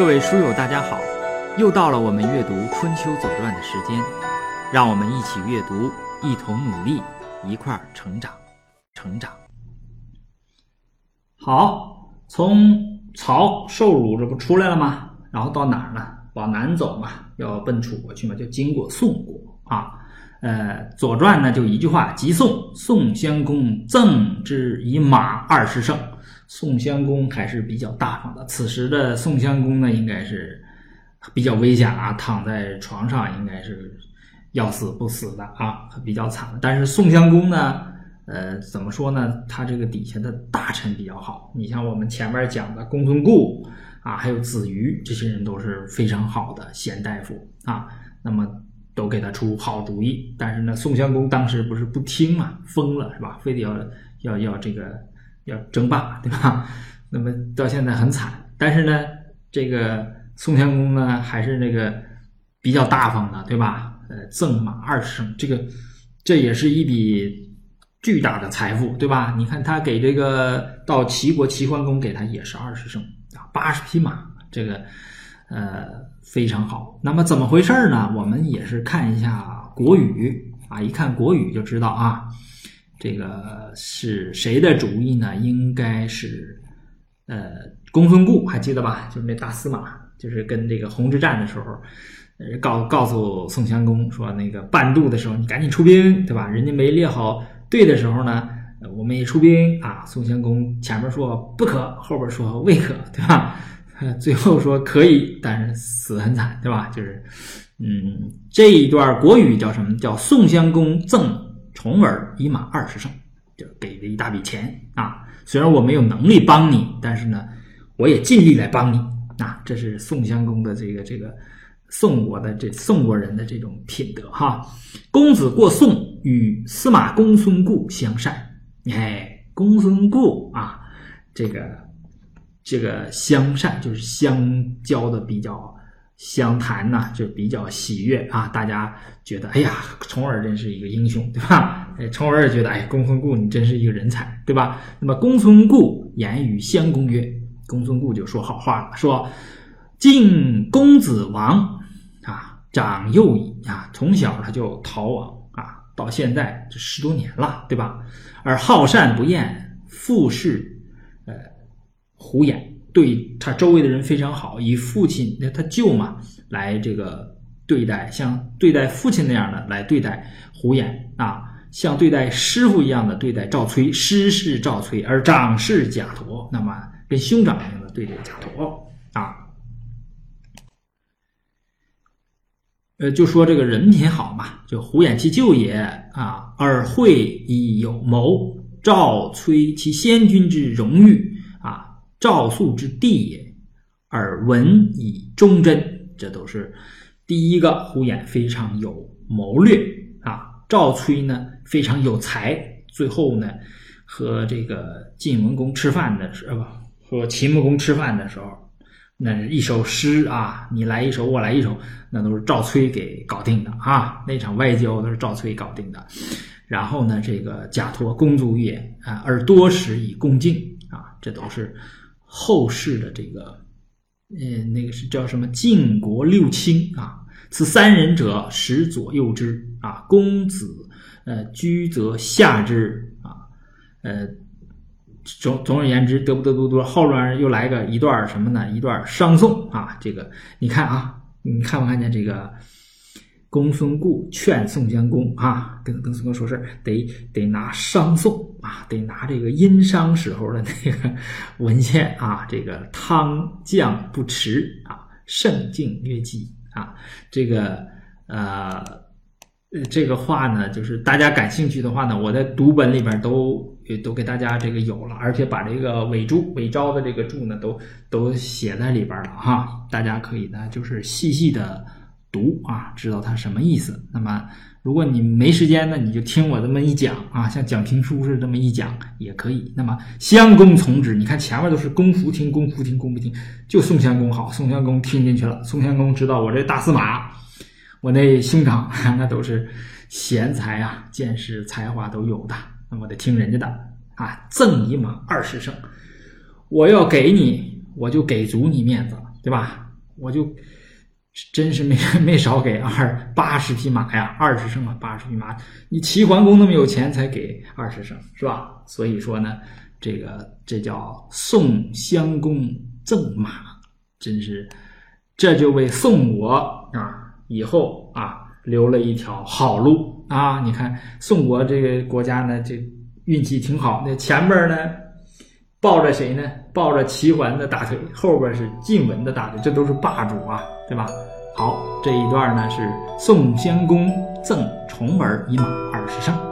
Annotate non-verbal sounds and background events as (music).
各位书友，大家好！又到了我们阅读《春秋左传》的时间，让我们一起阅读，一同努力，一块儿成长，成长。好，从曹受辱这不出来了吗？然后到哪儿呢？往南走嘛，要奔楚国去嘛，就经过宋国啊。呃，《左传》呢就一句话：即宋，宋襄公赠之以马二十乘。宋襄公还是比较大方的。此时的宋襄公呢，应该是比较危险啊，躺在床上，应该是要死不死的啊，比较惨。但是宋襄公呢，呃，怎么说呢？他这个底下的大臣比较好。你像我们前面讲的公孙固啊，还有子瑜，这些人都是非常好的贤大夫啊。那么都给他出好主意。但是呢，宋襄公当时不是不听嘛，疯了是吧？非得要要要这个。要争霸，对吧？(laughs) 那么到现在很惨，但是呢，这个宋襄公呢，还是那个比较大方的，对吧？呃，赠马二十乘，这个这也是一笔巨大的财富，对吧？你看他给这个到齐国齐桓公给他也是二十乘啊，八十匹马，这个呃非常好。那么怎么回事呢？我们也是看一下《国语》啊，一看《国语》就知道啊。这个是谁的主意呢？应该是，呃，公孙固还记得吧？就是那大司马，就是跟这个洪之战的时候，告告诉宋襄公说，那个半渡的时候你赶紧出兵，对吧？人家没列好队的时候呢，我们也出兵啊。宋襄公前面说不可，后边说未可，对吧？(laughs) 最后说可以，但是死很惨，对吧？就是，嗯，这一段国语叫什么？叫宋襄公赠。从而以马二十乘，就给了一大笔钱啊！虽然我没有能力帮你，但是呢，我也尽力来帮你啊！这是宋襄公的这个这个宋国的这宋国人的这种品德哈。公子过宋，与司马公孙固相善。哎，公孙固啊，这个这个相善就是相交的比较。相谈呢，就比较喜悦啊！大家觉得，哎呀，重耳真是一个英雄，对吧？哎，重耳也觉得，哎，公孙固你真是一个人才，对吧？那么公孙固言语相公曰：“公孙固就说好话了，说晋公子亡啊，长幼矣啊，从小他就逃亡啊，到现在这十多年了，对吧？而好善不厌，复事呃胡言。”对他周围的人非常好，以父亲那他舅嘛来这个对待，像对待父亲那样的来对待胡衍啊，像对待师傅一样的对待赵崔，师是赵崔，而长是贾陀，那么跟兄长一样的对待贾陀啊。呃，就说这个人品好嘛，就胡衍其舅也啊，而惠以有谋，赵崔其先君之荣誉。赵素之弟也，而闻以忠贞，这都是第一个。胡衍非常有谋略啊，赵崔呢非常有才。最后呢，和这个晋文公吃饭的时候，不和秦穆公吃饭的时候，那一首诗啊，你来一首，我来一首，那都是赵崔给搞定的啊。那场外交都是赵崔搞定的。然后呢，这个贾托公足也啊，而多时以恭敬啊，这都是。后世的这个，嗯，那个是叫什么？晋国六卿啊，此三人者，使左右之啊。公子，呃，居则下之啊，呃，总总而言之，得不得不多。后边又来个一段什么呢？一段商颂啊。这个你看啊，你看没看见这个？公孙固劝宋襄公啊，跟跟孙公说事得得拿商颂啊，得拿这个殷商时候的那个文献啊，这个汤将不迟啊，圣敬曰基啊，这个呃这个话呢，就是大家感兴趣的话呢，我在读本里边都都给大家这个有了，而且把这个伪注伪招的这个注呢，都都写在里边了哈，大家可以呢，就是细细的。读啊，知道它什么意思。那么，如果你没时间呢，你就听我这么一讲啊，像讲评书似的这么一讲也可以。那么，襄公从之，你看前面都是公夫听，公夫听，公不听，就宋襄公好，宋襄公听进去了。宋襄公知道我这大司马，我那兄长 (laughs) 那都是贤才啊，见识、才华都有的，那么得听人家的啊。赠你马二十乘，我要给你，我就给足你面子，对吧？我就真是没 (laughs) 没少给二八十匹马呀，二十升啊，八十匹马。你齐桓公那么有钱，才给二十升，是吧？所以说呢，这个这叫宋襄公赠马，真是这就为宋国啊以后啊留了一条好路啊！你看宋国这个国家呢，这运气挺好，那前面呢。抱着谁呢？抱着齐桓的大腿，后边是晋文的大腿，这都是霸主啊，对吧？好，这一段呢是宋襄公赠重耳以马二十胜。